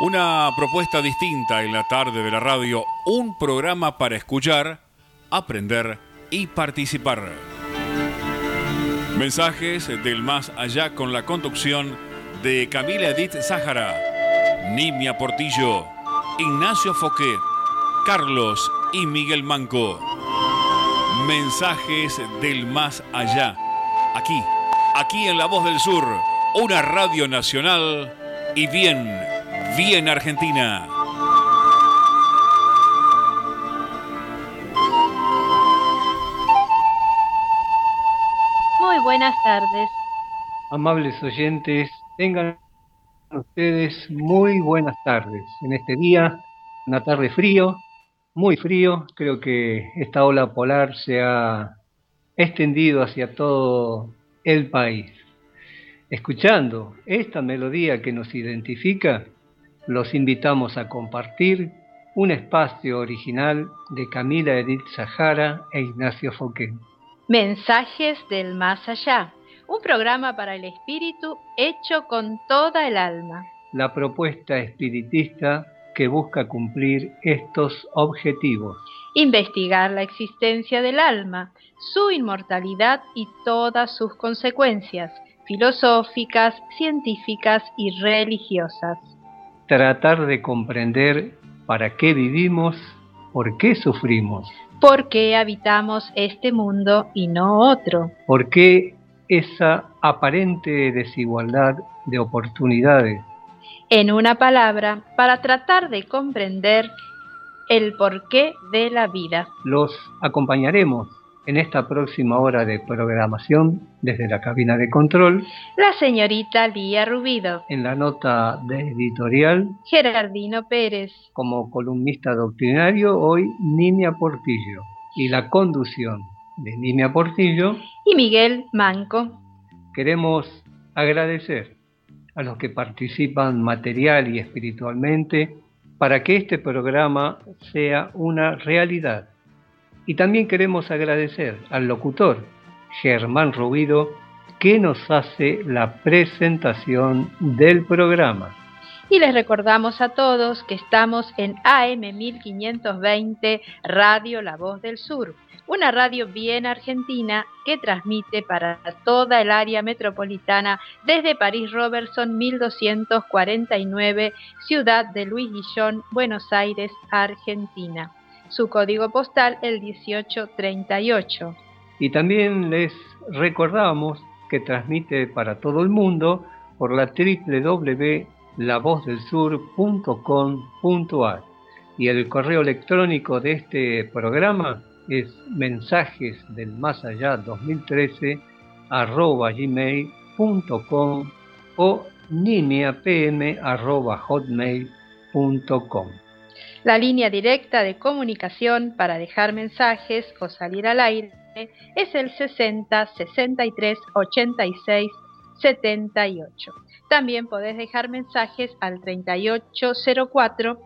Una propuesta distinta en la tarde de la radio, un programa para escuchar, aprender y participar. Mensajes del más allá con la conducción de Camila Edith Zájara, Nimia Portillo, Ignacio Foquet, Carlos y Miguel Manco. Mensajes del más allá, aquí, aquí en La Voz del Sur, una radio nacional y bien bien Argentina. Muy buenas tardes. Amables oyentes, tengan ustedes muy buenas tardes. En este día, una tarde frío, muy frío, creo que esta ola polar se ha extendido hacia todo el país. Escuchando esta melodía que nos identifica, los invitamos a compartir un espacio original de Camila Edith Sahara e Ignacio Foquet. Mensajes del Más Allá, un programa para el espíritu hecho con toda el alma. La propuesta espiritista que busca cumplir estos objetivos. Investigar la existencia del alma, su inmortalidad y todas sus consecuencias filosóficas, científicas y religiosas tratar de comprender para qué vivimos, por qué sufrimos. ¿Por qué habitamos este mundo y no otro? ¿Por qué esa aparente desigualdad de oportunidades? En una palabra, para tratar de comprender el porqué de la vida. Los acompañaremos en esta próxima hora de programación desde la cabina de control. La señorita Lía Rubido. En la nota de editorial. Gerardino Pérez. Como columnista doctrinario hoy Nimia Portillo. Y la conducción de Nimia Portillo. Y Miguel Manco. Queremos agradecer a los que participan material y espiritualmente para que este programa sea una realidad y también queremos agradecer al locutor Germán Rubido que nos hace la presentación del programa. Y les recordamos a todos que estamos en AM 1520 Radio La Voz del Sur, una radio bien argentina que transmite para toda el área metropolitana desde París Robertson 1249, ciudad de Luis Guillón, Buenos Aires, Argentina su código postal el 1838. Y también les recordamos que transmite para todo el mundo por la www.lavozdelsur.com.ar y el correo electrónico de este programa es mensajes del más allá 2013 arroba gmail.com o nineapm arroba. La línea directa de comunicación para dejar mensajes o salir al aire es el 60 63 86 78. También podés dejar mensajes al 3804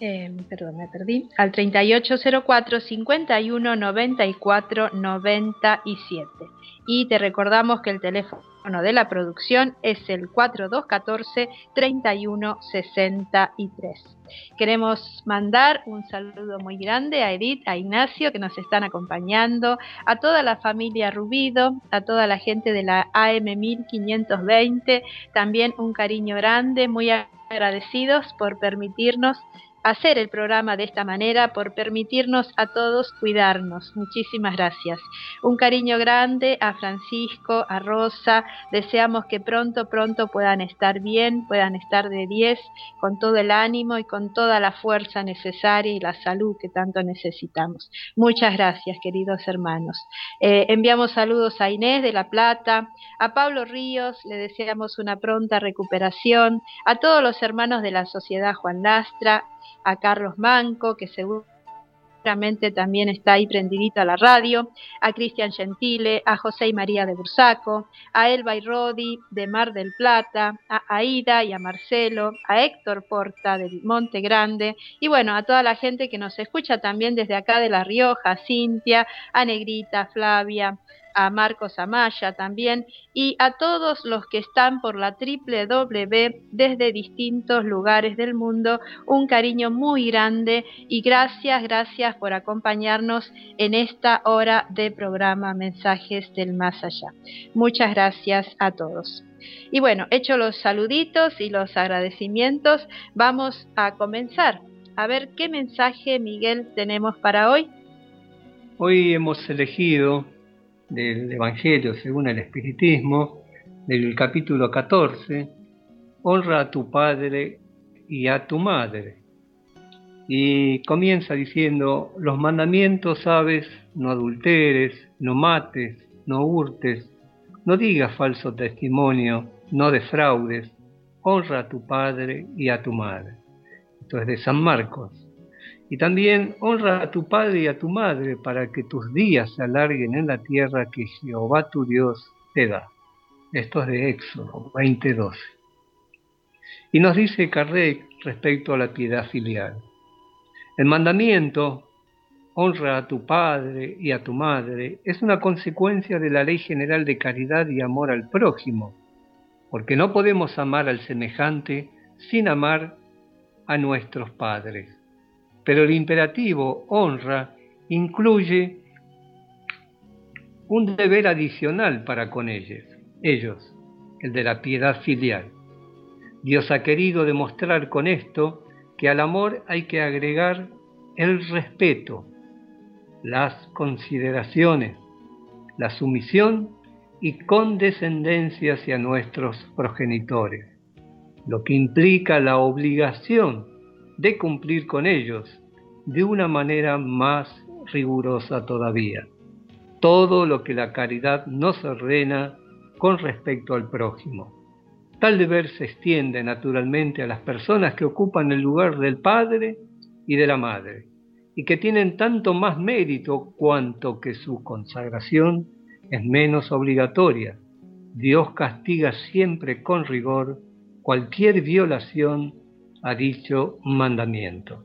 eh, perdón, me perdí, al 3804 51 94 97. Y te recordamos que el teléfono de la producción es el 4214-3163. Queremos mandar un saludo muy grande a Edith, a Ignacio, que nos están acompañando, a toda la familia Rubido, a toda la gente de la AM 1520, también un cariño grande, muy agradecidos por permitirnos hacer el programa de esta manera, por permitirnos a todos cuidarnos. Muchísimas gracias. Un cariño grande a Francisco, a Rosa. Deseamos que pronto, pronto puedan estar bien, puedan estar de 10, con todo el ánimo y con toda la fuerza necesaria y la salud que tanto necesitamos. Muchas gracias, queridos hermanos. Eh, enviamos saludos a Inés de La Plata, a Pablo Ríos, le deseamos una pronta recuperación, a todos los hermanos de la Sociedad Juan Lastra, a Carlos Manco, que seguramente también está ahí prendidito a la radio, a Cristian Gentile, a José y María de Bursaco, a Elba y Rodi de Mar del Plata, a Aida y a Marcelo, a Héctor Porta del Monte Grande, y bueno, a toda la gente que nos escucha también desde acá de La Rioja, a Cintia, a Negrita, a Flavia, a Marcos Amaya también y a todos los que están por la www desde distintos lugares del mundo. Un cariño muy grande y gracias, gracias por acompañarnos en esta hora de programa Mensajes del Más Allá. Muchas gracias a todos. Y bueno, hecho los saluditos y los agradecimientos, vamos a comenzar. A ver qué mensaje, Miguel, tenemos para hoy. Hoy hemos elegido del Evangelio según el Espiritismo, del capítulo 14, honra a tu padre y a tu madre. Y comienza diciendo, los mandamientos sabes, no adulteres, no mates, no hurtes, no digas falso testimonio, no defraudes, honra a tu padre y a tu madre. Esto es de San Marcos. Y también honra a tu padre y a tu madre para que tus días se alarguen en la tierra que Jehová tu Dios te da. Esto es de Éxodo 20:12. Y nos dice Kardec respecto a la piedad filial. El mandamiento honra a tu padre y a tu madre, es una consecuencia de la ley general de caridad y amor al prójimo, porque no podemos amar al semejante sin amar a nuestros padres. Pero el imperativo honra incluye un deber adicional para con ellos, ellos, el de la piedad filial. Dios ha querido demostrar con esto que al amor hay que agregar el respeto, las consideraciones, la sumisión y condescendencia hacia nuestros progenitores, lo que implica la obligación de cumplir con ellos de una manera más rigurosa todavía. Todo lo que la caridad nos ordena con respecto al prójimo. Tal deber se extiende naturalmente a las personas que ocupan el lugar del padre y de la madre, y que tienen tanto más mérito cuanto que su consagración es menos obligatoria. Dios castiga siempre con rigor cualquier violación dicho mandamiento.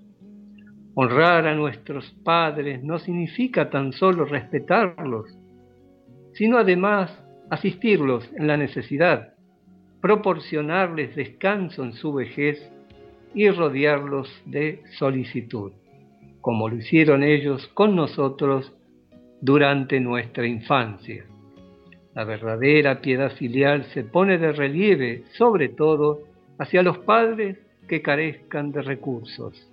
Honrar a nuestros padres no significa tan solo respetarlos, sino además asistirlos en la necesidad, proporcionarles descanso en su vejez y rodearlos de solicitud como lo hicieron ellos con nosotros durante nuestra infancia. La verdadera piedad filial se pone de relieve, sobre todo, hacia los padres que carezcan de recursos.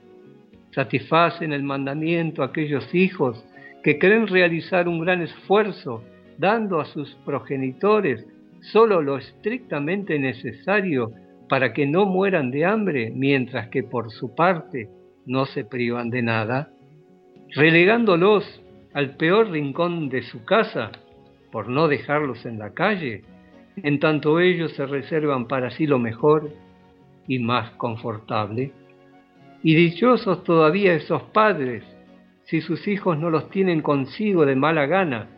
Satisfacen el mandamiento aquellos hijos que creen realizar un gran esfuerzo dando a sus progenitores solo lo estrictamente necesario para que no mueran de hambre, mientras que por su parte no se privan de nada, relegándolos al peor rincón de su casa por no dejarlos en la calle, en tanto ellos se reservan para sí lo mejor y más confortable. Y dichosos todavía esos padres si sus hijos no los tienen consigo de mala gana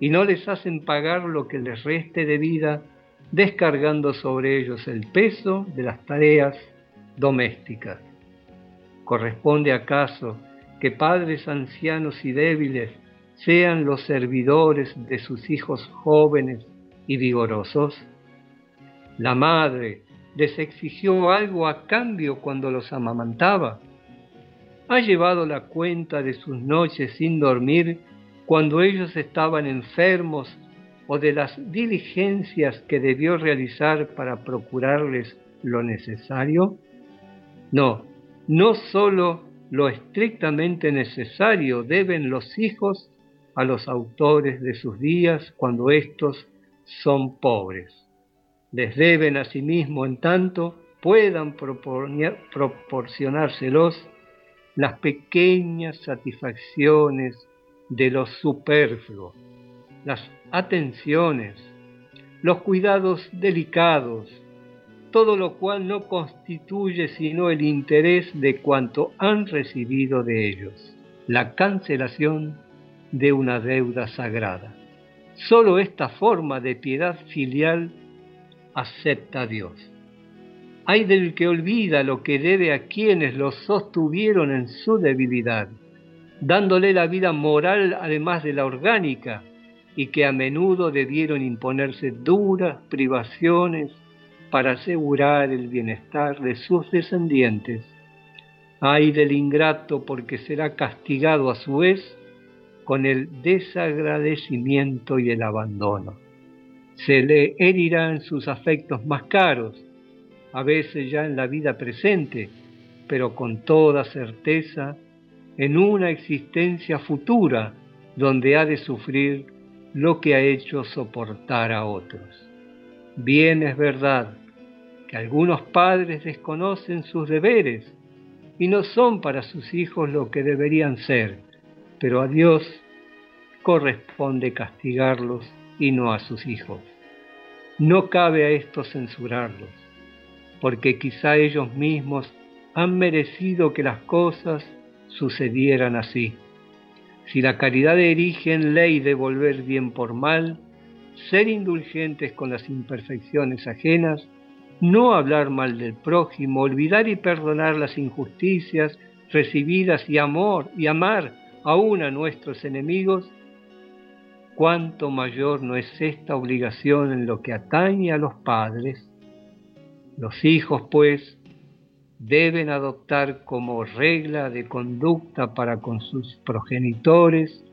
y no les hacen pagar lo que les reste de vida, descargando sobre ellos el peso de las tareas domésticas. ¿Corresponde acaso que padres ancianos y débiles sean los servidores de sus hijos jóvenes y vigorosos? La madre les exigió algo a cambio cuando los amamantaba. Ha llevado la cuenta de sus noches sin dormir cuando ellos estaban enfermos o de las diligencias que debió realizar para procurarles lo necesario? No, no sólo lo estrictamente necesario deben los hijos a los autores de sus días cuando éstos son pobres. Les deben asimismo en tanto puedan proporcionárselos las pequeñas satisfacciones de los superfluos, las atenciones, los cuidados delicados, todo lo cual no constituye sino el interés de cuanto han recibido de ellos, la cancelación de una deuda sagrada. Solo esta forma de piedad filial acepta a Dios. Hay del que olvida lo que debe a quienes lo sostuvieron en su debilidad, dándole la vida moral además de la orgánica, y que a menudo debieron imponerse duras privaciones para asegurar el bienestar de sus descendientes. Ay del ingrato porque será castigado a su vez con el desagradecimiento y el abandono. Se le herirán sus afectos más caros, a veces ya en la vida presente, pero con toda certeza en una existencia futura donde ha de sufrir lo que ha hecho soportar a otros. Bien es verdad que algunos padres desconocen sus deberes y no son para sus hijos lo que deberían ser, pero a Dios corresponde castigarlos y no a sus hijos. No cabe a estos censurarlos, porque quizá ellos mismos han merecido que las cosas sucedieran así. Si la caridad erige en ley devolver bien por mal, ser indulgentes con las imperfecciones ajenas, no hablar mal del prójimo, olvidar y perdonar las injusticias recibidas y amor y amar aún a nuestros enemigos, cuánto mayor no es esta obligación en lo que atañe a los padres. Los hijos, pues, deben adoptar como regla de conducta para con sus progenitores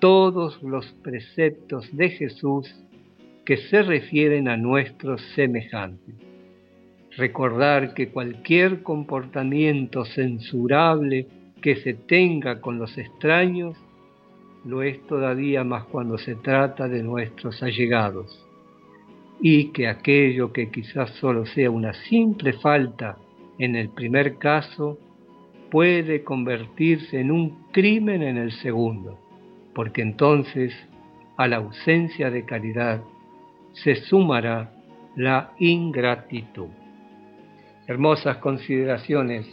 todos los preceptos de Jesús que se refieren a nuestros semejantes. Recordar que cualquier comportamiento censurable que se tenga con los extraños lo es todavía más cuando se trata de nuestros allegados, y que aquello que quizás solo sea una simple falta en el primer caso puede convertirse en un crimen en el segundo, porque entonces a la ausencia de caridad se sumará la ingratitud. Hermosas consideraciones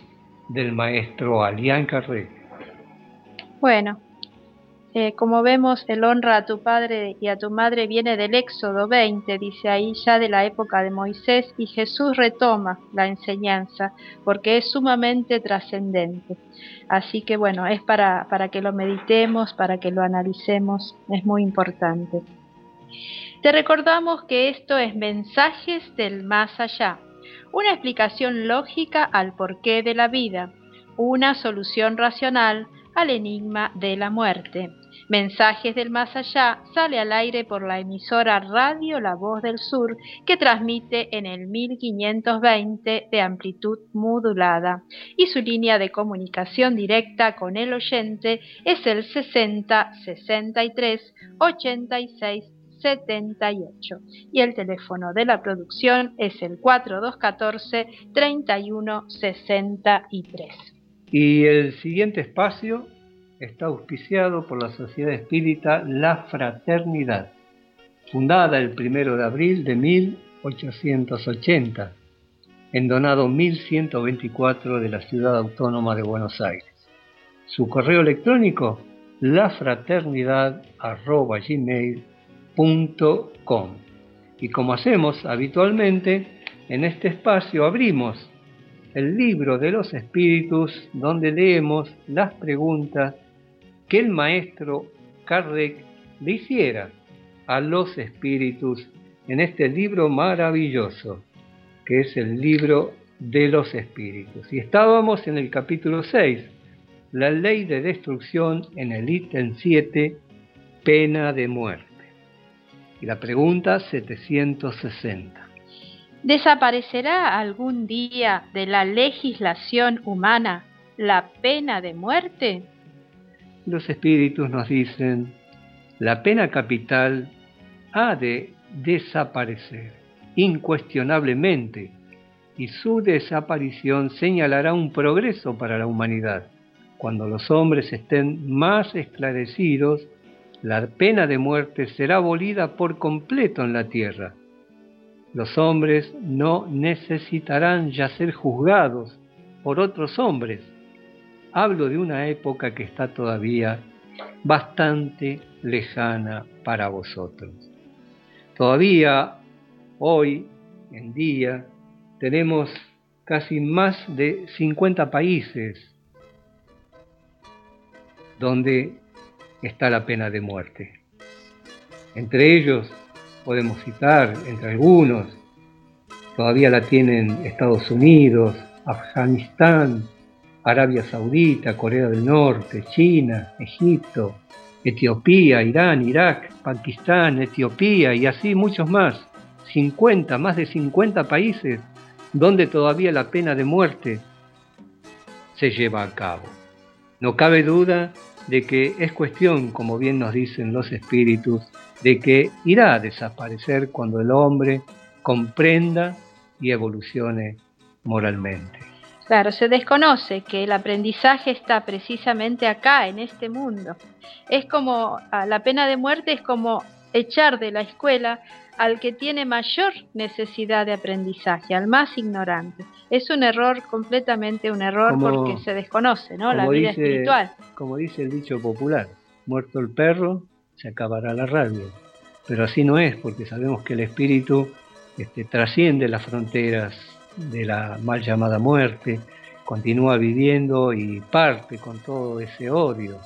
del maestro Alián Carré. Bueno, eh, como vemos, el honra a tu padre y a tu madre viene del Éxodo 20, dice ahí ya de la época de Moisés, y Jesús retoma la enseñanza porque es sumamente trascendente. Así que bueno, es para, para que lo meditemos, para que lo analicemos, es muy importante. Te recordamos que esto es Mensajes del Más Allá, una explicación lógica al porqué de la vida, una solución racional al enigma de la muerte. Mensajes del Más Allá sale al aire por la emisora Radio La Voz del Sur que transmite en el 1520 de amplitud modulada y su línea de comunicación directa con el oyente es el 60 63 86 78 y el teléfono de la producción es el 4214 31 63. Y el siguiente espacio está auspiciado por la Sociedad Espírita La Fraternidad, fundada el 1 de abril de 1880, en Donado 1124 de la Ciudad Autónoma de Buenos Aires. Su correo electrónico lafraternidad.gmail.com Y como hacemos habitualmente, en este espacio abrimos el libro de los espíritus donde leemos las preguntas que el maestro Kardec le hiciera a los espíritus en este libro maravilloso, que es el libro de los espíritus. Y estábamos en el capítulo 6, la ley de destrucción en el ítem 7, pena de muerte. Y la pregunta 760. ¿Desaparecerá algún día de la legislación humana la pena de muerte? Los espíritus nos dicen, la pena capital ha de desaparecer incuestionablemente y su desaparición señalará un progreso para la humanidad. Cuando los hombres estén más esclarecidos, la pena de muerte será abolida por completo en la tierra los hombres no necesitarán ya ser juzgados por otros hombres. Hablo de una época que está todavía bastante lejana para vosotros. Todavía hoy en día tenemos casi más de 50 países donde está la pena de muerte. Entre ellos podemos citar, entre algunos, todavía la tienen Estados Unidos, Afganistán, Arabia Saudita, Corea del Norte, China, Egipto, Etiopía, Irán, Irak, Pakistán, Etiopía y así muchos más. 50, más de 50 países donde todavía la pena de muerte se lleva a cabo. No cabe duda de que es cuestión, como bien nos dicen los espíritus, de que irá a desaparecer cuando el hombre comprenda y evolucione moralmente. Claro, se desconoce que el aprendizaje está precisamente acá, en este mundo. Es como, la pena de muerte es como echar de la escuela al que tiene mayor necesidad de aprendizaje, al más ignorante. Es un error, completamente un error, porque se desconoce, ¿no? La vida espiritual. Como dice el dicho popular, muerto el perro, se acabará la rabia. Pero así no es, porque sabemos que el espíritu este, trasciende las fronteras de la mal llamada muerte, continúa viviendo y parte con todo ese odio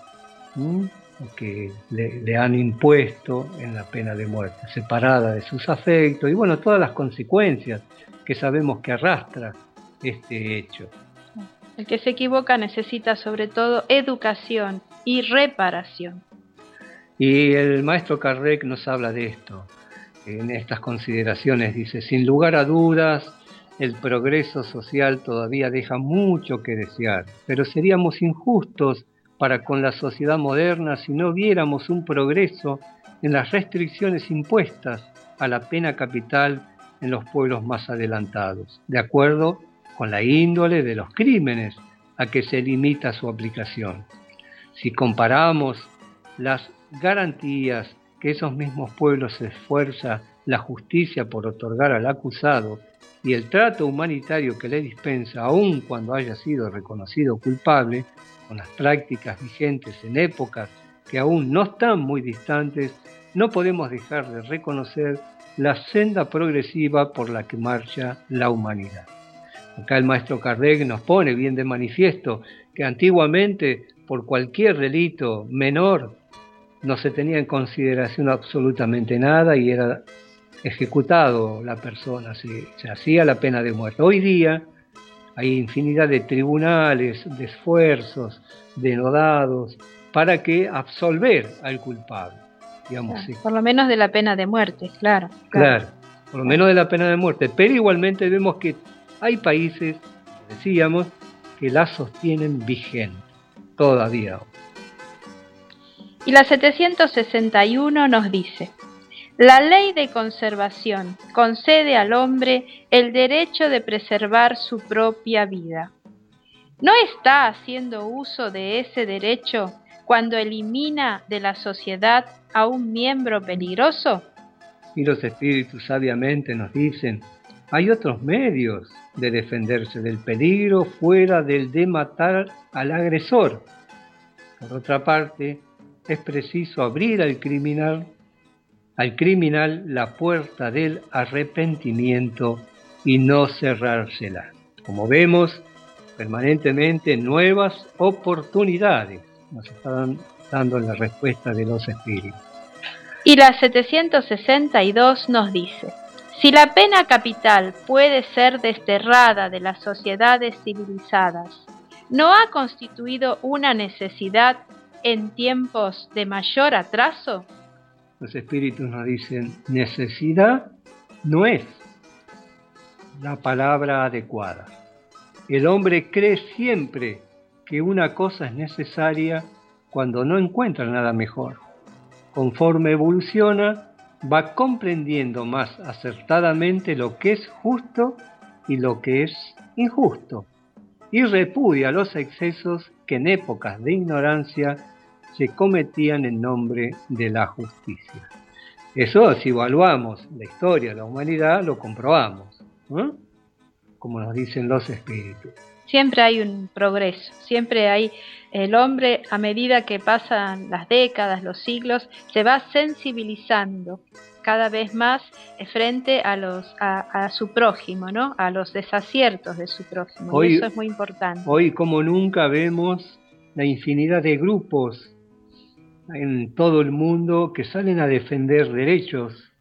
que le, han impuesto en la pena de muerte, separada de sus afectos y bueno, todas las consecuencias que sabemos que arrastra este hecho. El que se equivoca necesita sobre todo educación y reparación. Y el maestro Carrec nos habla de esto, en estas consideraciones, dice, sin lugar a dudas, el progreso social todavía deja mucho que desear, pero seríamos injustos para con la sociedad moderna si no viéramos un progreso en las restricciones impuestas a la pena capital en los pueblos más adelantados, de acuerdo con la índole de los crímenes a que se limita su aplicación. Si comparamos las garantías que esos mismos pueblos se esfuerza la justicia por otorgar al acusado y el trato humanitario que le dispensa aun cuando haya sido reconocido culpable, con las prácticas vigentes en épocas que aún no están muy distantes, no podemos dejar de reconocer la senda progresiva por la que marcha la humanidad. Acá el maestro Kardec nos pone bien de manifiesto que antiguamente por cualquier delito menor no se tenía en consideración absolutamente nada y era ejecutado la persona, se, se hacía la pena de muerte. Hoy día hay infinidad de tribunales, de esfuerzos denodados para que absolver al culpable. Digamos, Por lo menos de la pena de muerte, claro, claro. por lo menos de la pena de muerte. Pero igualmente vemos que hay países, decíamos, que la sostienen vigente todavía. Y la 761 nos dice, la ley de conservación concede al hombre el derecho de preservar su propia vida. ¿No está haciendo uso de ese derecho cuando elimina de la sociedad a un miembro peligroso? Y los espíritus sabiamente nos dicen, hay otros medios de defenderse del peligro fuera del de matar al agresor. Por otra parte, es preciso abrir al criminal al criminal la puerta del arrepentimiento y no cerrársela. Como vemos, permanentemente nuevas oportunidades nos están dando la respuesta de los espíritus. Y la 762 nos dice, si la pena capital puede ser desterrada de las sociedades civilizadas, ¿no ha constituido una necesidad en tiempos de mayor atraso? Los espíritus nos dicen, necesidad no es la palabra adecuada. El hombre cree siempre que una cosa es necesaria cuando no encuentra nada mejor. Conforme evoluciona, va comprendiendo más acertadamente lo que es justo y lo que es injusto, y repudia los excesos que en épocas de ignorancia se cometían en nombre de la justicia. Eso si evaluamos la historia de la humanidad lo comprobamos, como nos dicen los espíritus. Siempre hay un progreso, siempre hay el hombre a medida que pasan las décadas, los siglos, se va sensibilizando cada vez más frente a los a, su prójimo, ¿no? A los desaciertos de su prójimo. y eso es muy importante. Hoy como nunca vemos la infinidad de grupos en todo el mundo que salen a defender derechos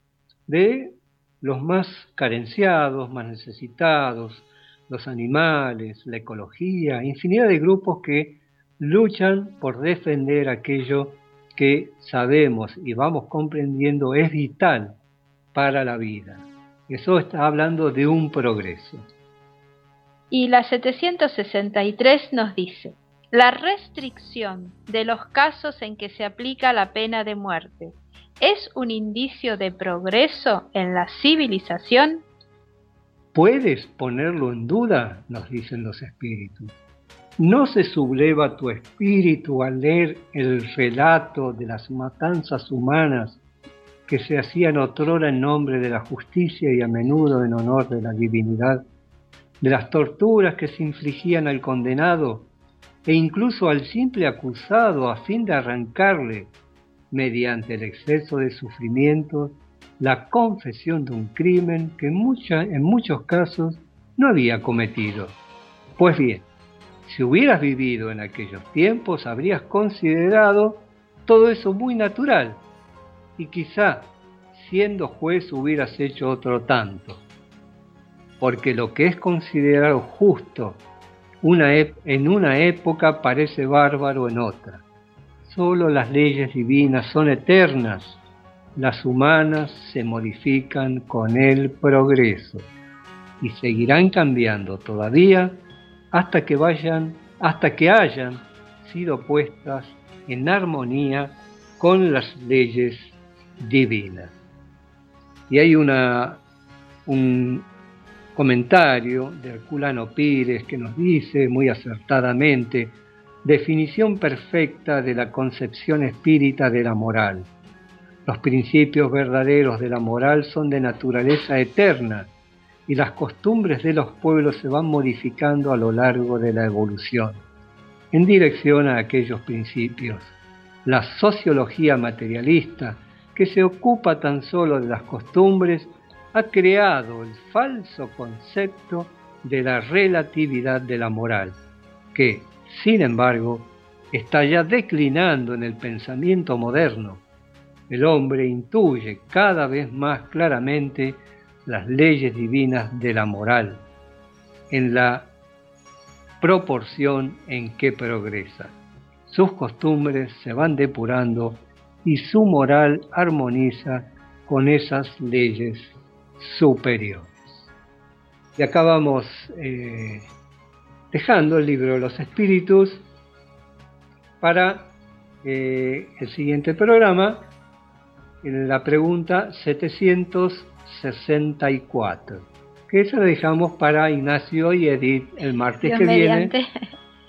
de los más carenciados, más necesitados, los animales, la ecología, infinidad de grupos que luchan por defender aquello que sabemos y vamos comprendiendo es vital para la vida. Eso está hablando de un progreso. Y la 763 nos dice, la restricción de los casos en que se aplica la pena de muerte es un indicio de progreso en la civilización. ¿Puedes ponerlo en duda? nos dicen los espíritus. ¿No se subleva tu espíritu al leer el relato de las matanzas humanas que se hacían otrora en nombre de la justicia y a menudo en honor de la divinidad, de las torturas que se infligían al condenado e incluso al simple acusado a fin de arrancarle, mediante el exceso de sufrimiento, la confesión de un crimen que en muchos casos no había cometido. Pues bien, si hubieras vivido en aquellos tiempos, habrías considerado todo eso muy natural y quizá siendo juez hubieras hecho otro tanto. Porque lo que es considerado justo en una época parece bárbaro en otra. Solo las leyes divinas son eternas, las humanas se modifican con el progreso y seguirán cambiando todavía hasta que vayan, hasta que hayan sido puestas en armonía con las leyes divinas. Y hay una, un comentario de Herculano Pires que nos dice muy acertadamente, definición perfecta de la concepción espírita de la moral. Los principios verdaderos de la moral son de naturaleza eterna y las costumbres de los pueblos se van modificando a lo largo de la evolución, en dirección a aquellos principios. La sociología materialista, que se ocupa tan solo de las costumbres, ha creado el falso concepto de la relatividad de la moral, que, sin embargo, está ya declinando en el pensamiento moderno. El hombre intuye cada vez más claramente las leyes divinas de la moral, en la proporción en que progresa. Sus costumbres se van depurando y su moral armoniza con esas leyes superiores. Y acá vamos eh, dejando el libro de los espíritus para eh, el siguiente programa, en la pregunta 700 64, que esa la dejamos para Ignacio y Edith el martes que viene.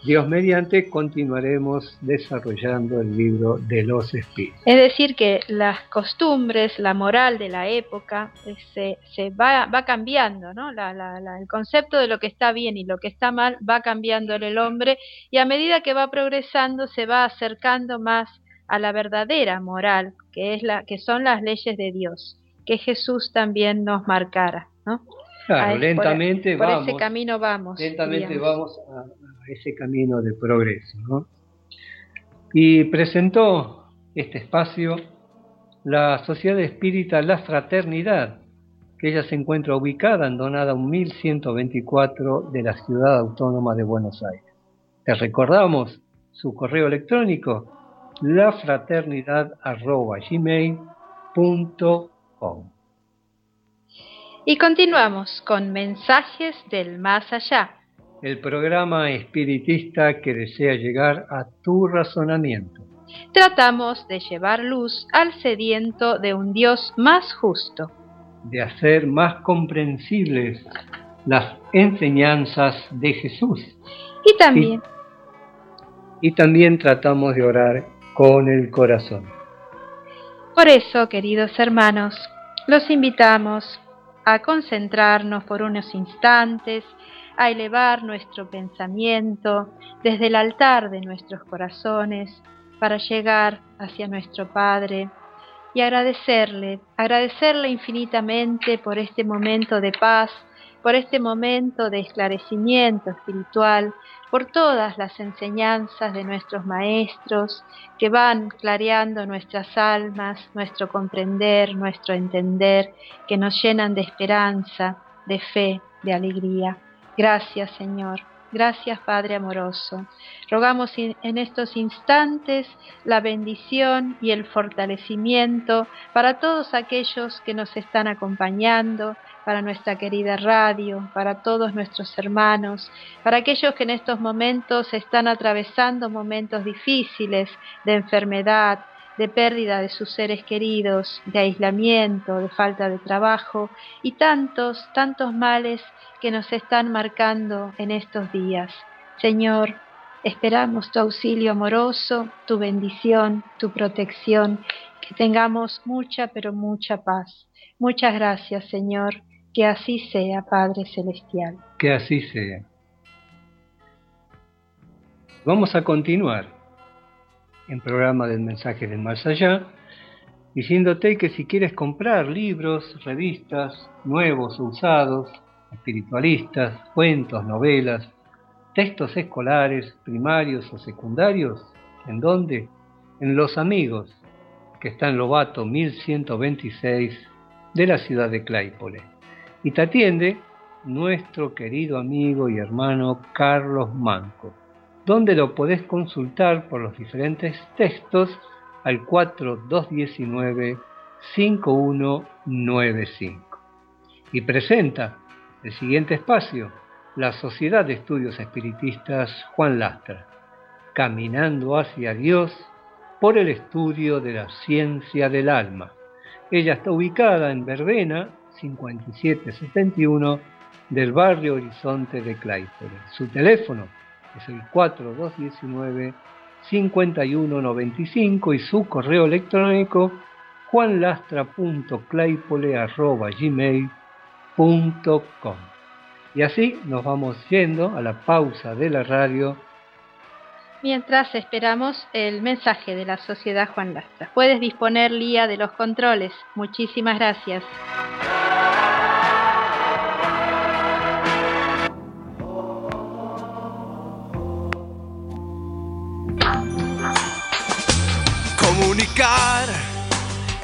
Dios mediante continuaremos desarrollando el libro de los espíritus. Es decir, que las costumbres, la moral de la época se, va, cambiando, ¿no? el concepto de lo que está bien y lo que está mal va cambiando en el hombre y a medida que va progresando se va acercando más a la verdadera moral, que, es la, que son las leyes de Dios que Jesús también nos marcara, ¿no? Claro, lentamente por, vamos. ese camino vamos. Lentamente vamos a, ese camino de progreso, ¿no? Y presentó este espacio la Sociedad Espírita La Fraternidad, que ella se encuentra ubicada en Donada 1124 de la Ciudad Autónoma de Buenos Aires. Te recordamos su correo electrónico lafraternidad.gmail.com y continuamos con Mensajes del Más Allá. El programa espiritista que desea llegar a tu razonamiento. Tratamos de llevar luz al sediento de un Dios más justo. De hacer más comprensibles las enseñanzas de Jesús. Y también. y también tratamos de orar con el corazón. Por eso, queridos hermanos, los invitamos a concentrarnos por unos instantes, a elevar nuestro pensamiento desde el altar de nuestros corazones para llegar hacia nuestro Padre y agradecerle, agradecerle infinitamente por este momento de paz, por este momento de esclarecimiento espiritual, por todas las enseñanzas de nuestros maestros que van clareando nuestras almas, nuestro comprender, nuestro entender, que nos llenan de esperanza, de fe, de alegría. Gracias Señor. Gracias Padre amoroso. Rogamos en estos instantes la bendición y el fortalecimiento para todos aquellos que nos están acompañando, para nuestra querida radio, para todos nuestros hermanos, para aquellos que en estos momentos están atravesando momentos difíciles de enfermedad, de pérdida de sus seres queridos, de aislamiento, de falta de trabajo y tantos, tantos males que nos están marcando en estos días. Señor, esperamos tu auxilio amoroso, tu bendición, tu protección, que tengamos mucha, pero mucha paz. Muchas gracias, Señor. Que así sea, Padre Celestial. Que así sea. Vamos a continuar en programa del mensaje del más allá, diciéndote que si quieres comprar libros, revistas, nuevos usados, espiritualistas, cuentos, novelas, textos escolares, primarios o secundarios, ¿en dónde? En Los Amigos, que está en Lobato 1126 de la ciudad de Claypole. Y te atiende nuestro querido amigo y hermano Carlos Manco donde lo podés consultar por los diferentes textos al 4219-5195. Y presenta el siguiente espacio, la Sociedad de Estudios Espiritistas Juan Lastra, caminando hacia Dios por el estudio de la ciencia del alma. Ella está ubicada en Verbena 5771 del barrio Horizonte de Claypole. Su teléfono es el 4219-5195 y su correo electrónico juanlastra.claypole.gmail.com Y así nos vamos yendo a la pausa de la radio. Mientras esperamos el mensaje de la Sociedad Juan Lastra. Puedes disponer, Lía, de los controles. Muchísimas gracias.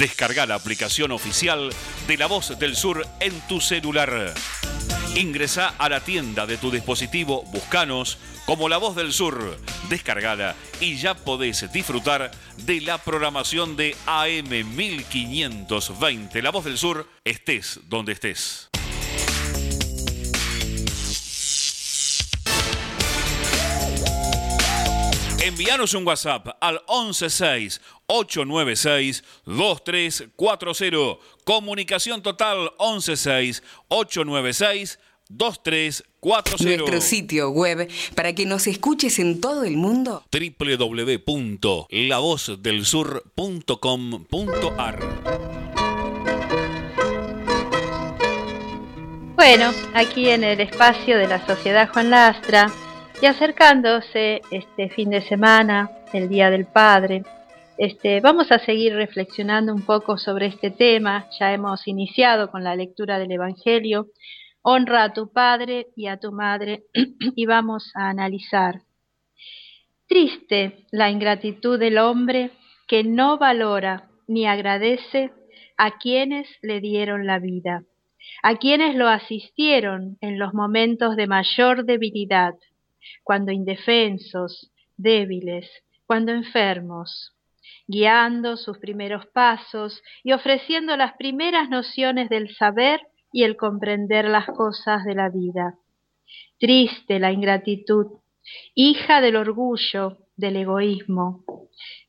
Descarga la aplicación oficial de La Voz del Sur en tu celular. Ingresa a la tienda de tu dispositivo, buscanos como La Voz del Sur, descargala y ya podés disfrutar de la programación de AM 1520. La Voz del Sur, estés donde estés. Envíanos un WhatsApp al 116-896-2340. Comunicación total 116-896-2340. Nuestro sitio web para que nos escuches en todo el mundo. www.lavozdelsur.com.ar Bueno, aquí en el espacio de la Sociedad Juan Lastra y acercándose este fin de semana, el Día del Padre, este, vamos a seguir reflexionando un poco sobre este tema. Ya hemos iniciado con la lectura del Evangelio. Honra a tu padre y a tu madre y vamos a analizar. Triste la ingratitud del hombre que no valora ni agradece a quienes le dieron la vida, a quienes lo asistieron en los momentos de mayor debilidad, cuando indefensos, débiles, cuando enfermos, guiando sus primeros pasos y ofreciendo las primeras nociones del saber y el comprender las cosas de la vida. Triste la ingratitud, hija del orgullo, del egoísmo.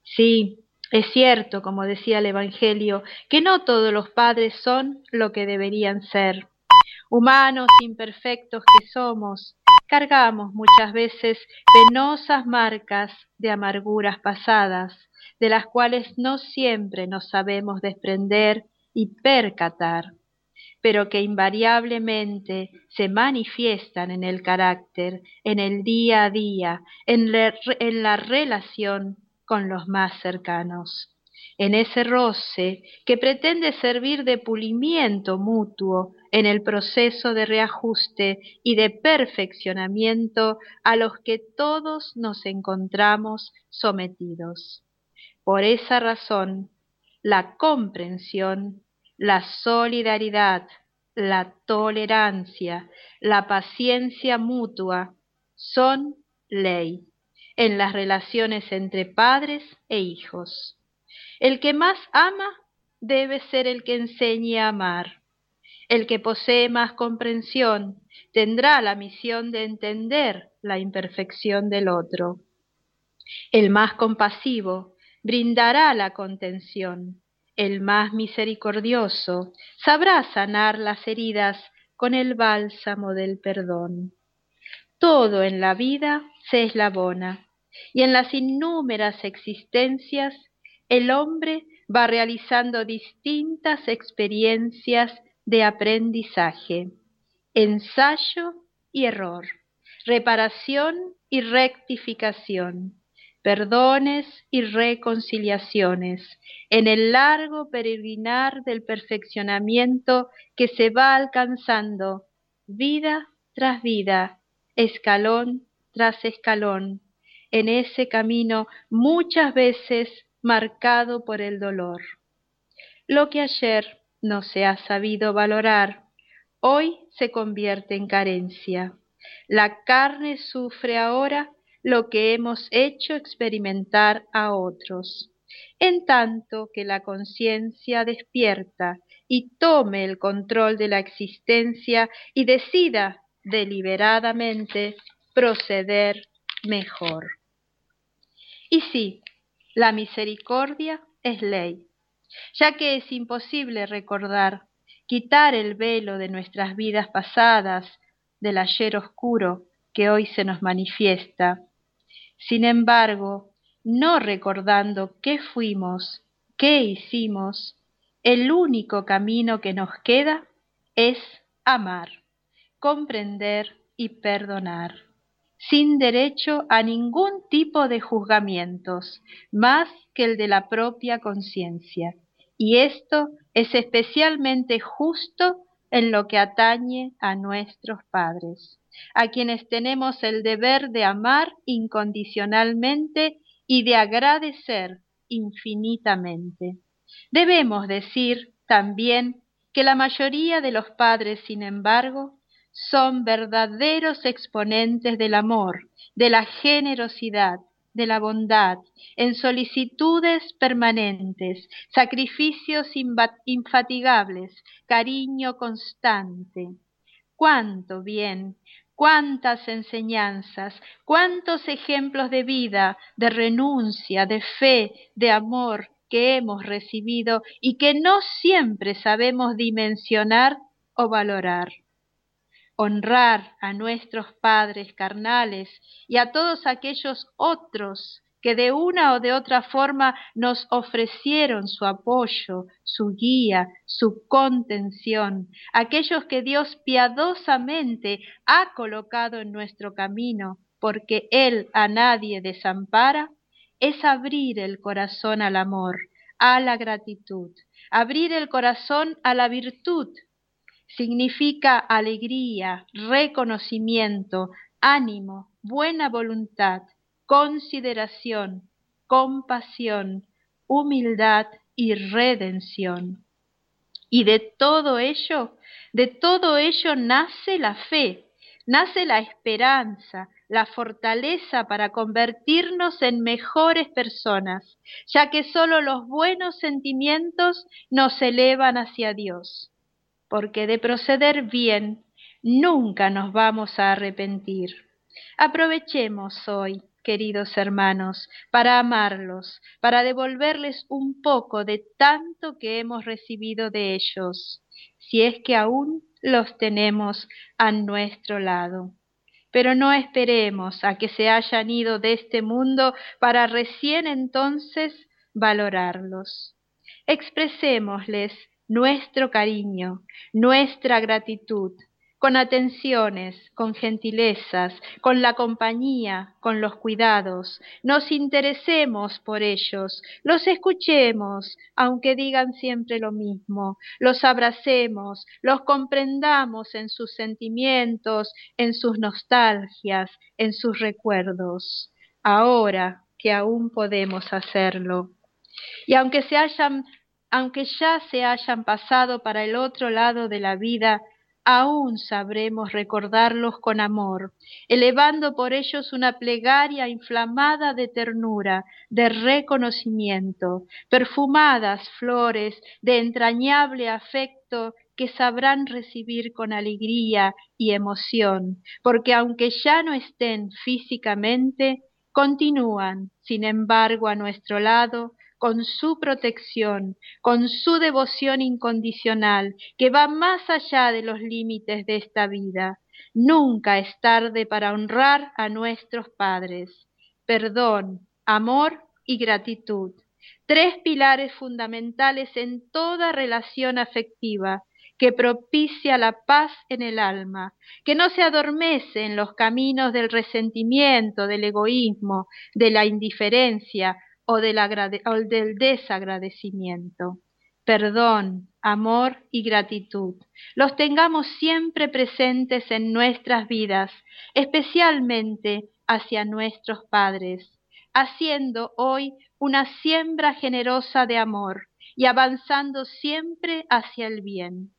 Sí, es cierto, como decía el Evangelio, que no todos los padres son lo que deberían ser. Humanos imperfectos que somos, cargamos muchas veces penosas marcas de amarguras pasadas, de las cuales no siempre nos sabemos desprender y percatar, pero que invariablemente se manifiestan en el carácter, en el día a día, en la, relación con los más cercanos en ese roce que pretende servir de pulimiento mutuo en el proceso de reajuste y de perfeccionamiento a los que todos nos encontramos sometidos. Por esa razón, la comprensión, la solidaridad, la tolerancia, la paciencia mutua son ley en las relaciones entre padres e hijos. El que más ama debe ser el que enseñe a amar. El que posee más comprensión tendrá la misión de entender la imperfección del otro. El más compasivo brindará la contención. El más misericordioso sabrá sanar las heridas con el bálsamo del perdón. Todo en la vida se eslabona y en las innúmeras existencias el hombre va realizando distintas experiencias de aprendizaje, ensayo y error, reparación y rectificación, perdones y reconciliaciones, en el largo peregrinar del perfeccionamiento que se va alcanzando vida tras vida, escalón tras escalón, en ese camino muchas veces marcado por el dolor. Lo que ayer no se ha sabido valorar, hoy se convierte en carencia. La carne sufre ahora lo que hemos hecho experimentar a otros, en tanto que la conciencia despierta y tome el control de la existencia y decida deliberadamente proceder mejor. Y sí, la misericordia es ley, ya que es imposible recordar, quitar el velo de nuestras vidas pasadas, del ayer oscuro que hoy se nos manifiesta. Sin embargo, no recordando qué fuimos, qué hicimos, el único camino que nos queda es amar, comprender y perdonar sin derecho a ningún tipo de juzgamientos, más que el de la propia conciencia. Y esto es especialmente justo en lo que atañe a nuestros padres, a quienes tenemos el deber de amar incondicionalmente y de agradecer infinitamente. Debemos decir también que la mayoría de los padres, sin embargo, son verdaderos exponentes del amor, de la generosidad, de la bondad, en solicitudes permanentes, sacrificios infatigables, cariño constante. Cuánto bien, cuántas enseñanzas, cuántos ejemplos de vida, de renuncia, de fe, de amor que hemos recibido y que no siempre sabemos dimensionar o valorar. Honrar a nuestros padres carnales y a todos aquellos otros que de una o de otra forma nos ofrecieron su apoyo, su guía, su contención, aquellos que Dios piadosamente ha colocado en nuestro camino, porque Él a nadie desampara, es abrir el corazón al amor, a la gratitud, abrir el corazón a la virtud, significa alegría, reconocimiento, ánimo, buena voluntad, consideración, compasión, humildad y redención. Y de todo ello, de todo ello nace la fe, nace la esperanza, la fortaleza para convertirnos en mejores personas, ya que sólo los buenos sentimientos nos elevan hacia Dios porque de proceder bien nunca nos vamos a arrepentir. Aprovechemos hoy, queridos hermanos, para amarlos, para devolverles un poco de tanto que hemos recibido de ellos, si es que aún los tenemos a nuestro lado. Pero no esperemos a que se hayan ido de este mundo para recién entonces valorarlos. Expresémosles nuestro cariño, nuestra gratitud, con atenciones, con gentilezas, con la compañía, con los cuidados. Nos interesemos por ellos, los escuchemos, aunque digan siempre lo mismo, los abracemos, los comprendamos en sus sentimientos, en sus nostalgias, en sus recuerdos, ahora que aún podemos hacerlo. Y aunque se hayan aunque ya se hayan pasado para el otro lado de la vida, aún sabremos recordarlos con amor, elevando por ellos una plegaria inflamada de ternura, de reconocimiento, perfumadas flores de entrañable afecto que sabrán recibir con alegría y emoción, porque aunque ya no estén físicamente, continúan, sin embargo, a nuestro lado, con su protección, con su devoción incondicional, que va más allá de los límites de esta vida. Nunca es tarde para honrar a nuestros padres. Perdón, amor y gratitud. Tres pilares fundamentales en toda relación afectiva que propicia la paz en el alma, que no se adormece en los caminos del resentimiento, del egoísmo, de la indiferencia o del, desagradecimiento. Perdón, amor y gratitud. Los tengamos siempre presentes en nuestras vidas, especialmente hacia nuestros padres, haciendo hoy una siembra generosa de amor y avanzando siempre hacia el bien.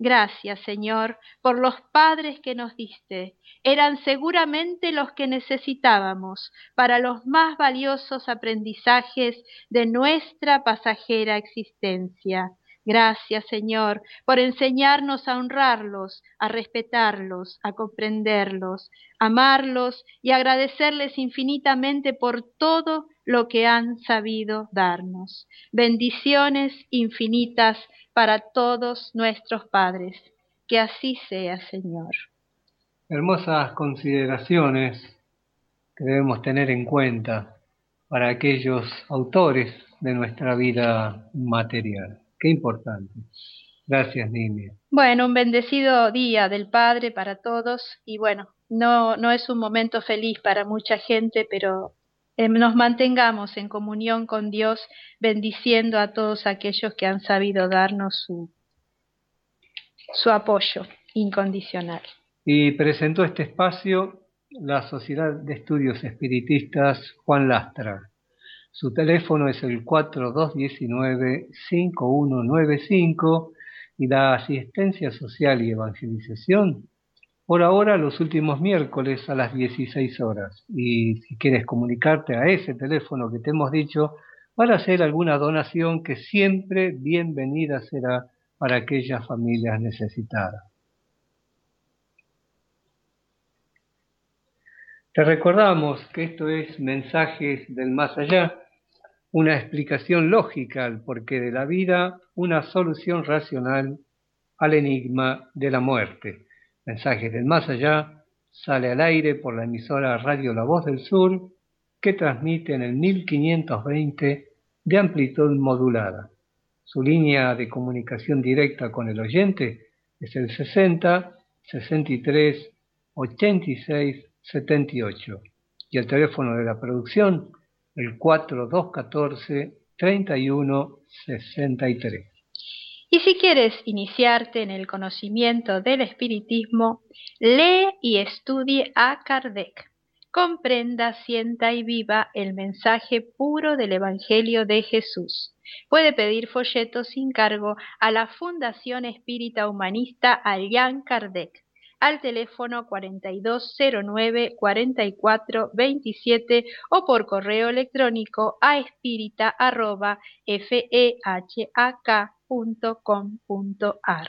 Gracias, Señor, por los padres que nos diste. Eran seguramente los que necesitábamos para los más valiosos aprendizajes de nuestra pasajera existencia. Gracias, Señor, por enseñarnos a honrarlos, a respetarlos, a comprenderlos, amarlos y agradecerles infinitamente por todo lo que han sabido darnos. Bendiciones infinitas para todos nuestros padres. Que así sea, Señor. Hermosas consideraciones que debemos tener en cuenta para aquellos autores de nuestra vida material. Qué importante. Gracias, Nimia. Bueno, un bendecido día del Padre para todos y bueno, no, no es un momento feliz para mucha gente, pero Em, nos mantengamos en comunión con Dios, bendiciendo a todos aquellos que han sabido darnos su, su apoyo incondicional. Y presentó este espacio la Sociedad de Estudios Espiritistas Juan Lastra. Su teléfono es el 4219-5195 y la asistencia social y evangelización por ahora los últimos miércoles a las 16 horas. Y si quieres comunicarte a ese teléfono que te hemos dicho para hacer alguna donación que siempre bienvenida será para aquellas familias necesitadas. Te recordamos que esto es Mensajes del Más Allá, una explicación lógica al porqué de la vida, una solución racional al enigma de la muerte. Mensajes del Más Allá sale al aire por la emisora Radio La Voz del Sur que transmite en el 1520 de amplitud modulada. Su línea de comunicación directa con el oyente es el 60 63 86 78 y el teléfono de la producción el 4214 31 63. Y si quieres iniciarte en el conocimiento del espiritismo, lee y estudie a Kardec. Comprenda, sienta y viva el mensaje puro del Evangelio de Jesús. Puede pedir folletos sin cargo a la Fundación Espírita Humanista Allan Kardec al teléfono 4209-4427 o por correo electrónico a espírita.fehak.com.ar.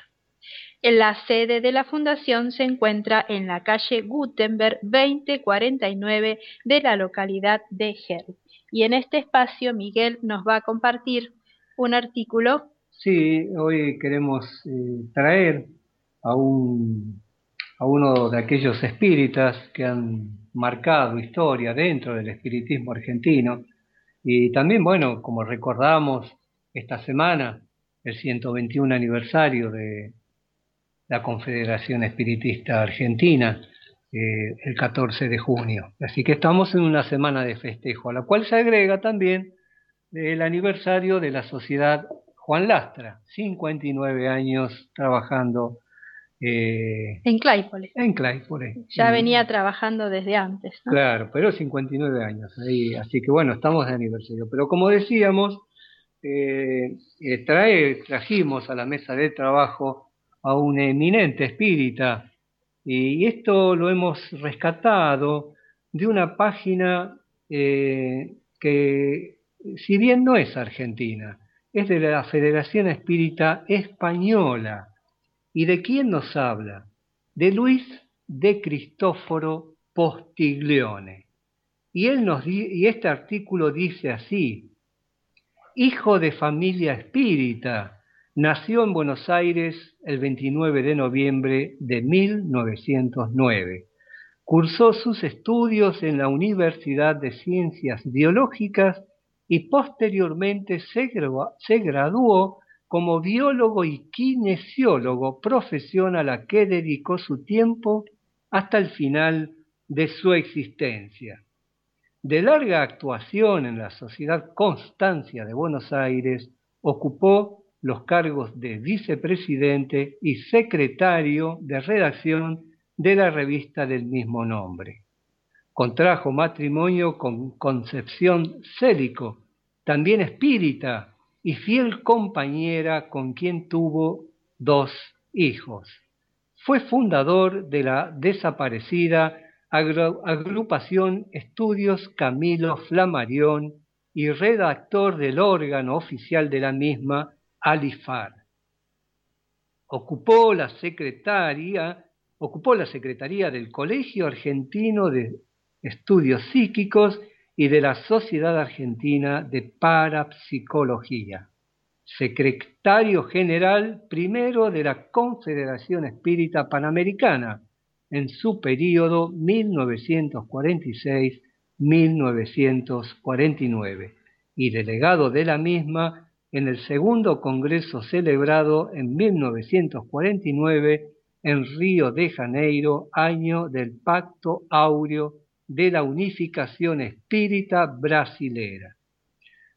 La sede de la fundación se encuentra en la calle Gutenberg 2049 de la localidad de Gel. Y en este espacio Miguel nos va a compartir un artículo. Sí, hoy queremos eh, traer a, un, a uno de aquellos espíritas que han marcado historia dentro del espiritismo argentino. Y también, bueno, como recordamos esta semana, el 121 aniversario de la Confederación Espiritista Argentina, eh, el 14 de junio. Así que estamos en una semana de festejo, a la cual se agrega también el aniversario de la Sociedad Juan Lastra, 59 años trabajando eh, en Claypole. En Claypole. Ya venía trabajando desde antes. Claro, pero 59 años ahí, así que bueno, estamos de aniversario. Pero como decíamos, eh, trae, trajimos a la mesa de trabajo a un eminente espírita y esto lo hemos rescatado de una página eh, que, si bien no es argentina, es de la Federación Espírita Española. ¿Y de quién nos habla? De Luis de Cristóforo Postiglione. Y, él nos y este artículo dice así, hijo de familia espírita, Nació en Buenos Aires el 29 de noviembre de 1909. Cursó sus estudios en la Universidad de Ciencias Biológicas y posteriormente se, graduó como biólogo y kinesiólogo, profesión a la que dedicó su tiempo hasta el final de su existencia. De larga actuación en la Sociedad Constancia de Buenos Aires, ocupó los cargos de vicepresidente y secretario de redacción de la revista del mismo nombre. Contrajo matrimonio con Concepción Célico, también espírita y fiel compañera con quien tuvo dos hijos. Fue fundador de la desaparecida agrupación Estudios Camilo Flamarión y redactor del órgano oficial de la misma, Alifar. Ocupó la secretaría, ocupó la secretaría del Colegio Argentino de Estudios Psíquicos y de la Sociedad Argentina de Parapsicología. Secretario general primero de la Confederación Espírita Panamericana en su periodo 1946-1949 y delegado de la misma en el segundo congreso celebrado en 1949 en Río de Janeiro, año del Pacto Áureo de la Unificación Espírita Brasilera.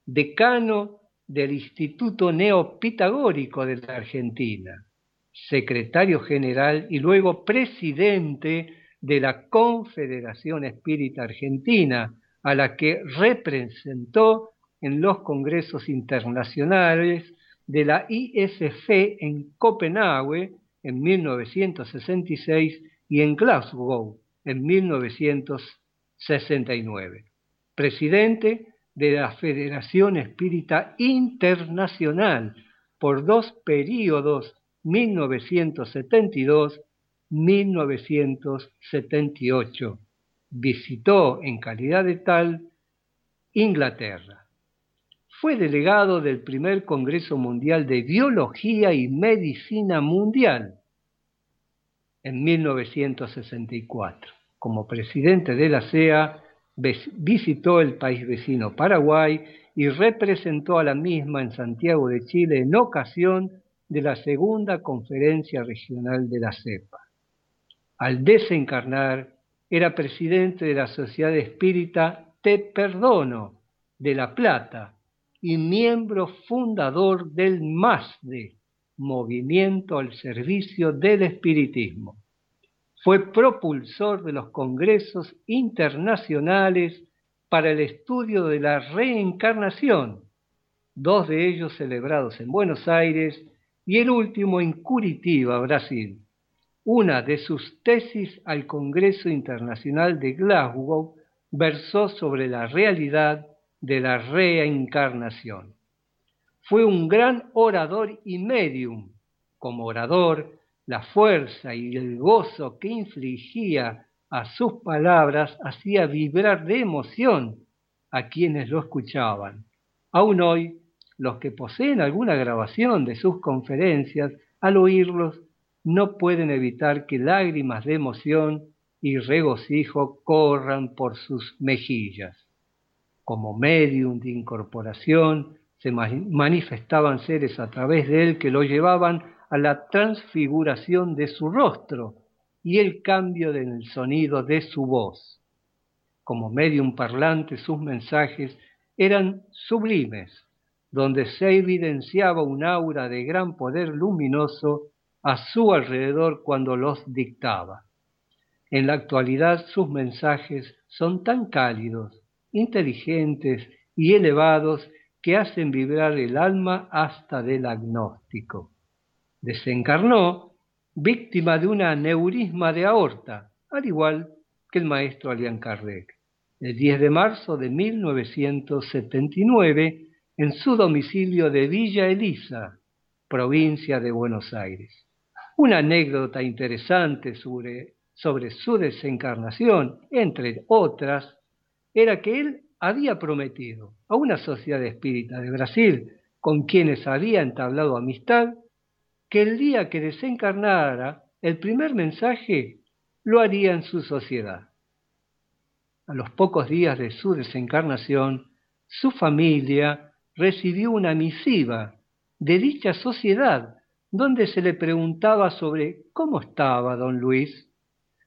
Decano del Instituto Neopitagórico de la Argentina, secretario general y luego presidente de la Confederación Espírita Argentina, a la que representó en los congresos internacionales de la ISF en Copenhague en 1966 y en Glasgow en 1969. Presidente de la Federación Espírita Internacional por dos periodos 1972-1978. Visitó en calidad de tal Inglaterra. Fue delegado del primer Congreso Mundial de Biología y Medicina Mundial en 1964. Como presidente de la CEA, visitó el país vecino Paraguay y representó a la misma en Santiago de Chile en ocasión de la segunda conferencia regional de la CEPA. Al desencarnar, era presidente de la Sociedad Espírita Te Perdono de La Plata, y miembro fundador del MASDE, Movimiento al Servicio del Espiritismo. Fue propulsor de los congresos internacionales para el estudio de la reencarnación, dos de ellos celebrados en Buenos Aires y el último en Curitiba, Brasil. Una de sus tesis al Congreso Internacional de Glasgow versó sobre la realidad de la reencarnación. Fue un gran orador y medium. Como orador, la fuerza y el gozo que infligía a sus palabras hacía vibrar de emoción a quienes lo escuchaban. Aún hoy, los que poseen alguna grabación de sus conferencias, al oírlos, no pueden evitar que lágrimas de emoción y regocijo corran por sus mejillas. Como medium de incorporación, se manifestaban seres a través de él que lo llevaban a la transfiguración de su rostro y el cambio en el sonido de su voz. Como medium parlante, sus mensajes eran sublimes, donde se evidenciaba un aura de gran poder luminoso a su alrededor cuando los dictaba. En la actualidad sus mensajes son tan cálidos, inteligentes y elevados que hacen vibrar el alma hasta del agnóstico. Desencarnó víctima de un aneurisma de aorta, al igual que el maestro Alian Kardec, el 10 de marzo de 1979 en su domicilio de Villa Elisa, provincia de Buenos Aires. Una anécdota interesante sobre, sobre su desencarnación, entre otras, era que él había prometido a una sociedad espírita de Brasil con quienes había entablado amistad que el día que desencarnara, el primer mensaje lo haría en su sociedad. A los pocos días de su desencarnación, su familia recibió una misiva de dicha sociedad donde se le preguntaba sobre cómo estaba don Luis,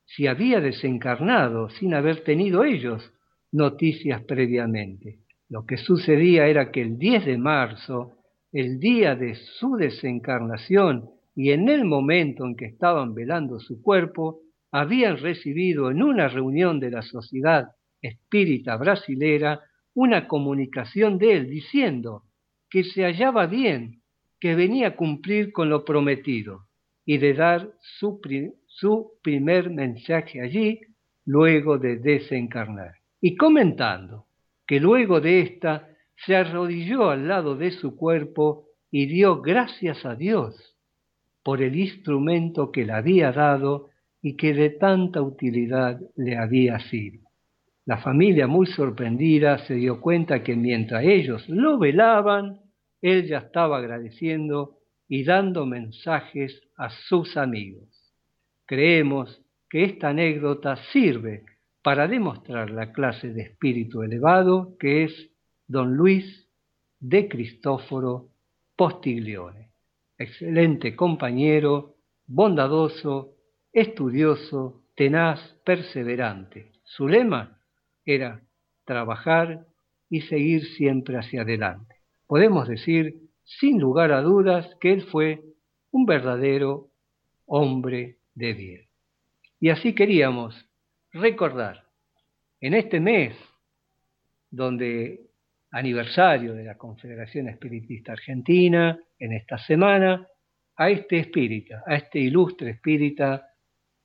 si había desencarnado sin haber tenido ellos noticias previamente. Lo que sucedía era que el 10 de marzo, el día de su desencarnación y en el momento en que estaban velando su cuerpo, habían recibido en una reunión de la Sociedad Espírita Brasilera una comunicación de él diciendo que se hallaba bien, que venía a cumplir con lo prometido y de dar su, primer mensaje allí luego de desencarnar y comentando que luego de ésta se arrodilló al lado de su cuerpo y dio gracias a Dios por el instrumento que le había dado y que de tanta utilidad le había sido. La familia, muy sorprendida, se dio cuenta que mientras ellos lo velaban, él ya estaba agradeciendo y dando mensajes a sus amigos. Creemos que esta anécdota sirve para demostrar la clase de espíritu elevado que es don Luis de Cristóforo Postiglione. Excelente compañero, bondadoso, estudioso, tenaz, perseverante. Su lema era trabajar y seguir siempre hacia adelante. Podemos decir, sin lugar a dudas, que él fue un verdadero hombre de bien. Y así queríamos recordar en este mes, donde aniversario de la Confederación Espiritista Argentina, en esta semana, a este espírita, a este ilustre espírita,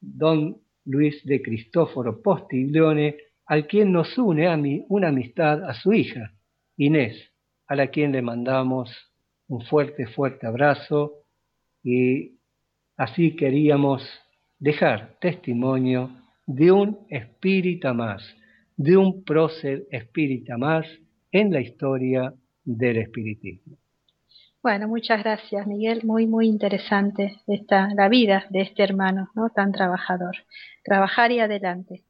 don Luis de Cristóforo Postiglione, al quien nos une a mí una amistad a su hija, Inés, a la quien le mandamos un fuerte, fuerte abrazo y así queríamos dejar testimonio de un espírita más, de un prócer espírita más en la historia del espiritismo. Bueno, muchas gracias, Miguel. Muy, muy interesante esta, la vida de este hermano, ¿no? Tan trabajador. Trabajar y adelante.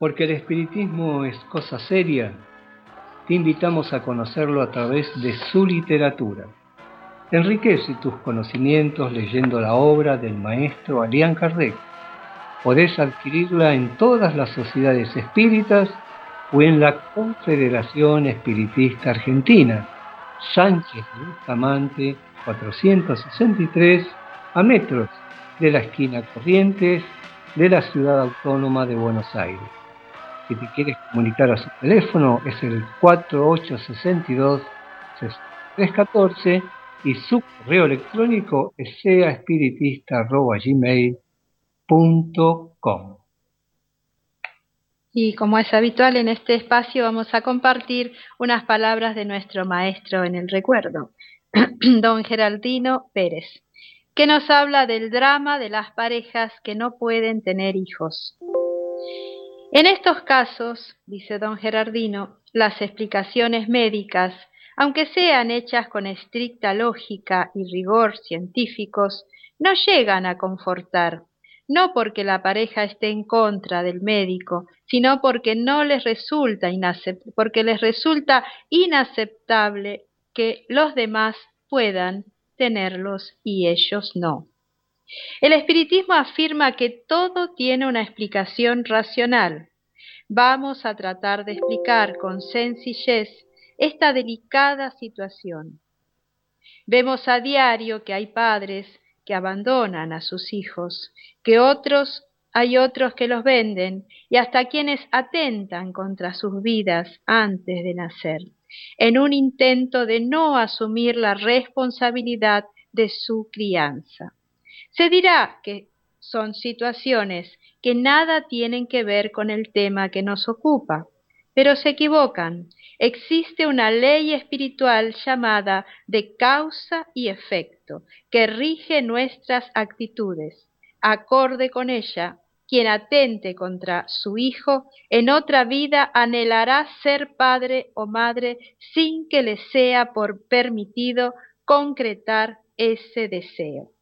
Porque el espiritismo es cosa seria, te invitamos a conocerlo a través de su literatura Enriquece tus conocimientos leyendo la obra del maestro Alian Kardec. Podés adquirirla en todas las sociedades espíritas o en la Confederación Espiritista Argentina, Sánchez Bustamante 463, a metros de la esquina Corrientes de la Ciudad Autónoma de Buenos Aires. Si te quieres comunicar a su teléfono es el 4862 314 y su correo electrónico es seaespiritista.gmail.com. Y como es habitual en este espacio, vamos a compartir unas palabras de nuestro maestro en el recuerdo, don Geraldino Pérez, que nos habla del drama de las parejas que no pueden tener hijos. En estos casos, dice don Gerardino, las explicaciones médicas aunque sean hechas con estricta lógica y rigor científicos, no llegan a confortar, no porque la pareja esté en contra del médico, sino porque no les resulta porque les resulta inaceptable que los demás puedan tenerlos y ellos no. El espiritismo afirma que todo tiene una explicación racional. Vamos a tratar de explicar con sencillez esta delicada situación. Vemos a diario que hay padres que abandonan a sus hijos, que otros hay otros que los venden y hasta quienes atentan contra sus vidas antes de nacer, en un intento de no asumir la responsabilidad de su crianza. Se dirá que son situaciones que nada tienen que ver con el tema que nos ocupa, pero se equivocan. Existe una ley espiritual llamada de causa y efecto que rige nuestras actitudes. Acorde con ella, quien atente contra su hijo en otra vida anhelará ser padre o madre sin que le sea por permitido concretar ese deseo.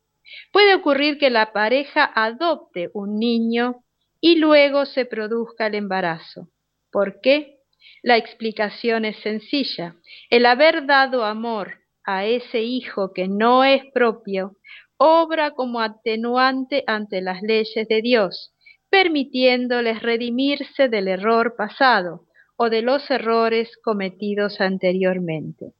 Puede ocurrir que la pareja adopte un niño y luego se produzca el embarazo. ¿Por qué? La explicación es sencilla. El haber dado amor a ese hijo que no es propio obra como atenuante ante las leyes de Dios, permitiéndoles redimirse del error pasado o de los errores cometidos anteriormente.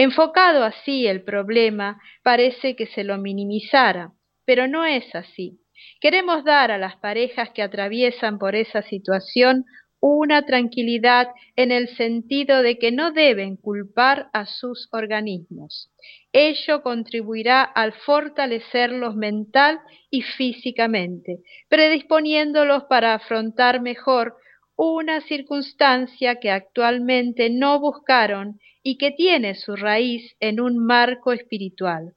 Enfocado así el problema, parece que se lo minimizara, pero no es así. Queremos dar a las parejas que atraviesan por esa situación una tranquilidad en el sentido de que no deben culpar a sus organismos. Ello contribuirá al fortalecerlos mental y físicamente, predisponiéndolos para afrontar mejor una circunstancia que actualmente no buscaron y que tiene su raíz en un marco espiritual.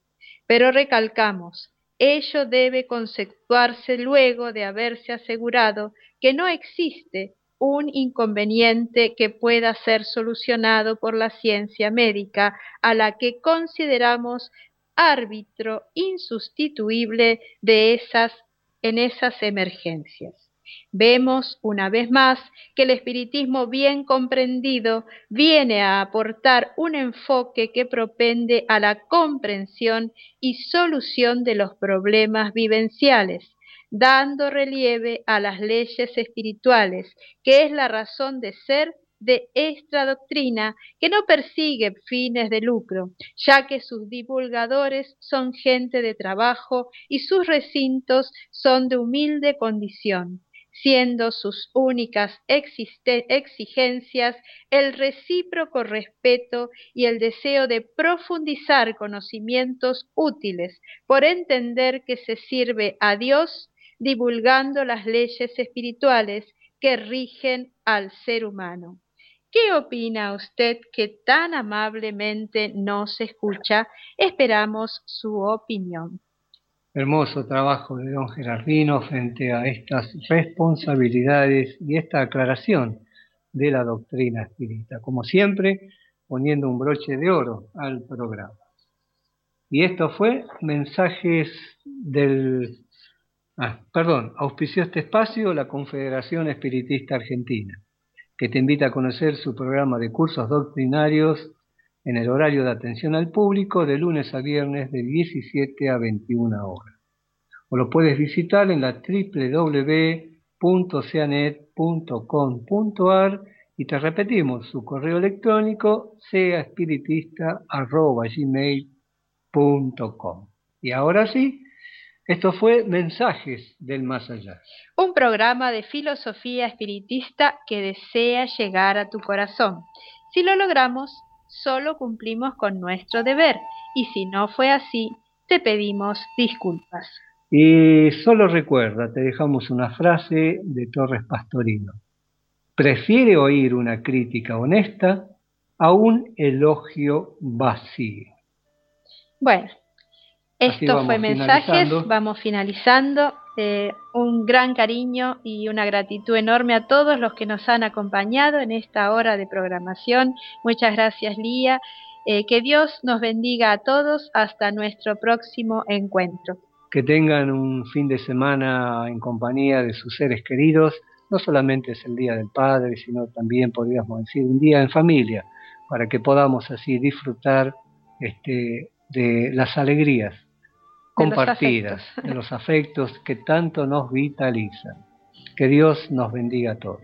Pero recalcamos, ello debe conceptuarse luego de haberse asegurado que no existe un inconveniente que pueda ser solucionado por la ciencia médica a la que consideramos árbitro insustituible de esas en esas emergencias. Vemos una vez más que el espiritismo bien comprendido viene a aportar un enfoque que propende a la comprensión y solución de los problemas vivenciales, dando relieve a las leyes espirituales, que es la razón de ser de esta doctrina que no persigue fines de lucro, ya que sus divulgadores son gente de trabajo y sus recintos son de humilde condición siendo sus únicas exigencias el recíproco respeto y el deseo de profundizar conocimientos útiles por entender que se sirve a Dios divulgando las leyes espirituales que rigen al ser humano. ¿Qué opina usted que tan amablemente nos escucha? Esperamos su opinión. Hermoso trabajo de don Gerardino frente a estas responsabilidades y esta aclaración de la doctrina espírita, como siempre poniendo un broche de oro al programa. Y esto fue mensajes del... Ah, perdón, auspició este espacio la Confederación Espiritista Argentina, que te invita a conocer su programa de cursos doctrinarios en el horario de atención al público de lunes a viernes de 17 a 21 horas. O lo puedes visitar en la www.ceanet.com.ar y te repetimos su correo electrónico seaespiritista.gmail.com. Y ahora sí, esto fue Mensajes del Más Allá. Un programa de filosofía espiritista que desea llegar a tu corazón. Si lo logramos, solo cumplimos con nuestro deber y si no fue así, te pedimos disculpas. Y solo recuerda, te dejamos una frase de Torres Pastorino. Prefiere oír una crítica honesta a un elogio vacío. Bueno, esto fue Mensajes, vamos finalizando. Eh, un gran cariño y una gratitud enorme a todos los que nos han acompañado en esta hora de programación. Muchas gracias, Lía. Eh, que Dios nos bendiga a todos hasta nuestro próximo encuentro. Que tengan un fin de semana en compañía de sus seres queridos. No solamente es el Día del Padre, sino también podríamos decir un día en familia, para que podamos así disfrutar este, de las alegrías compartidas, de los afectos que tanto nos vitalizan. Que Dios nos bendiga a todos.